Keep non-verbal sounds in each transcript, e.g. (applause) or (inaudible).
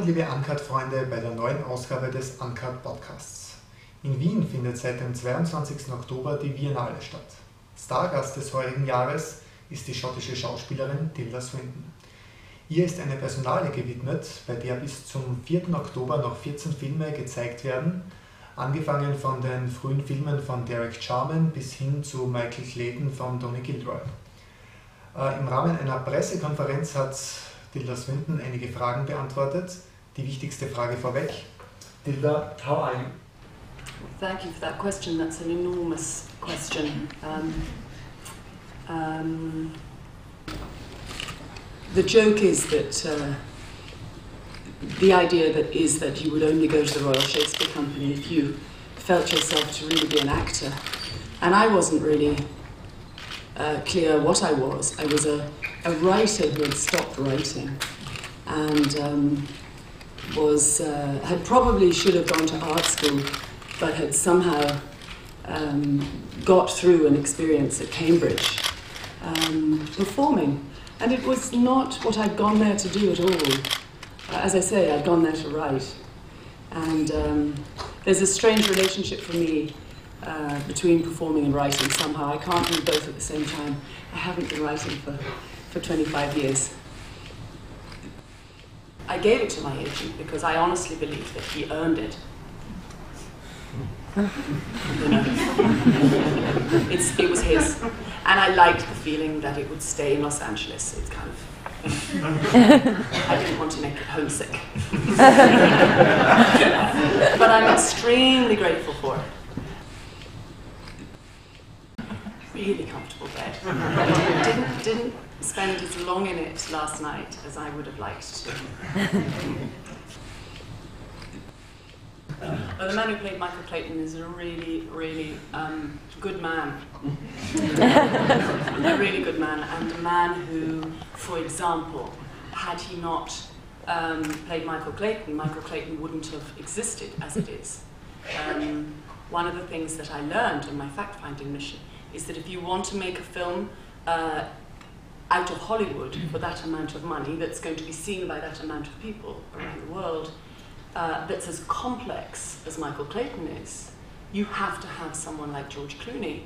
Willkommen, liebe Uncut-Freunde, bei der neuen Ausgabe des Uncut Podcasts. In Wien findet seit dem 22. Oktober die Biennale statt. Stargast des heurigen Jahres ist die schottische Schauspielerin Tilda Swinton. Ihr ist eine Personale gewidmet, bei der bis zum 4. Oktober noch 14 Filme gezeigt werden, angefangen von den frühen Filmen von Derek Jarman bis hin zu Michael Clayton von Donny Gilroy. Äh, Im Rahmen einer Pressekonferenz hat Tilda Swinton einige Fragen beantwortet. Die wichtigste Frage vorweg. How are you? Thank you for that question. That's an enormous question. Um, um, the joke is that uh, the idea that is that you would only go to the Royal Shakespeare Company if you felt yourself to really be an actor. And I wasn't really uh, clear what I was. I was a, a writer who had stopped writing and um, was uh, had probably should have gone to art school, but had somehow um, got through an experience at Cambridge um, performing. And it was not what I'd gone there to do at all. Uh, as I say, I'd gone there to write. And um, there's a strange relationship for me uh, between performing and writing somehow. I can't do both at the same time. I haven't been writing for, for 25 years. I gave it to my agent because I honestly believe that he earned it. (laughs) It was his. And I liked the feeling that it would stay in Los Angeles. It's kind of. I didn't want to make it homesick. (laughs) but I'm extremely grateful for it. Really comfortable bed. (laughs) didn't, didn't spend as long in it last night as I would have liked to. But the man who played Michael Clayton is a really, really um, good man. (laughs) a really good man, and a man who, for example, had he not um, played Michael Clayton, Michael Clayton wouldn't have existed as it is. Um, one of the things that I learned on my fact finding mission is that if you want to make a film uh, out of Hollywood for that amount of money that's going to be seen by that amount of people around the world, uh, that's as complex as Michael Clayton is, you have to have someone like George Clooney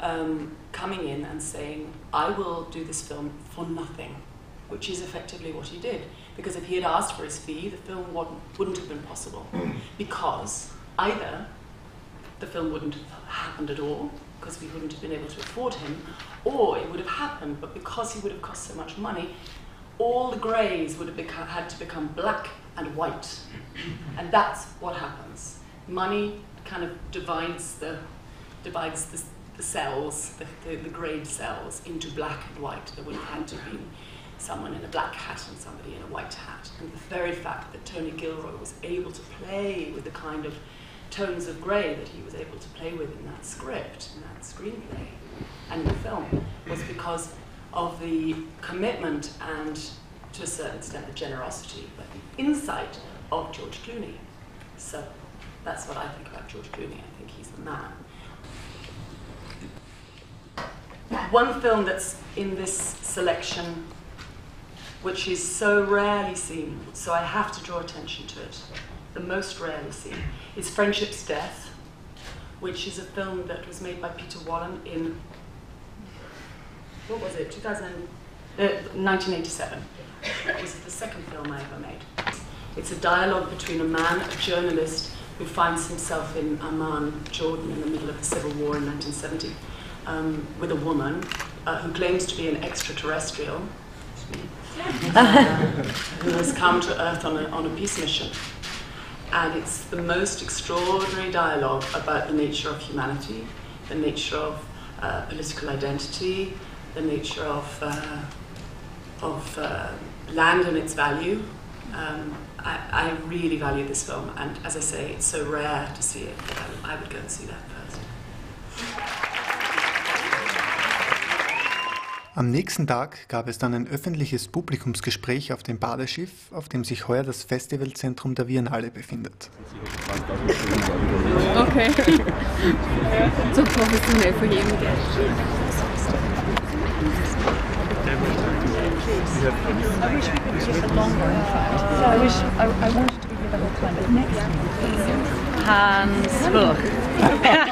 um, coming in and saying, I will do this film for nothing, which is effectively what he did. Because if he had asked for his fee, the film wouldn't, wouldn't have been possible. Because either the film wouldn't have happened at all, because we wouldn't have been able to afford him, or it would have happened, but because he would have cost so much money, all the greys would have become, had to become black and white. And that's what happens. Money kind of divides the, divides the, the cells, the, the, the cells, into black and white. There would have had to be someone in a black hat and somebody in a white hat. And the very fact that Tony Gilroy was able to play with the kind of tones of grey that he was able to play with in that script, in that screenplay, and the film, was because of the commitment and to a certain extent the generosity, but the insight of George Clooney. So that's what I think about George Clooney. I think he's the man. One film that's in this selection, which is so rarely seen, so I have to draw attention to it, the most rarely seen, is Friendship's Death, which is a film that was made by Peter Wollen in, what was it, 2000, uh, 1987. It was the second film I ever made. It's a dialogue between a man, a journalist, who finds himself in Amman, Jordan, in the middle of the civil war in 1970, um, with a woman uh, who claims to be an extraterrestrial, (laughs) who has come to Earth on a, on a peace mission. And it's the most extraordinary dialogue about the nature of humanity, the nature of uh, political identity, the nature of, uh, of uh, land and its value. Um, I, I, really value this film, and as I say, it's so rare to see it I, I would go and see that first. Am nächsten Tag gab es dann ein öffentliches Publikumsgespräch auf dem Badeschiff, auf dem sich heuer das Festivalzentrum der Biennale befindet. Okay. (laughs) so professionell von jedem Geld. please.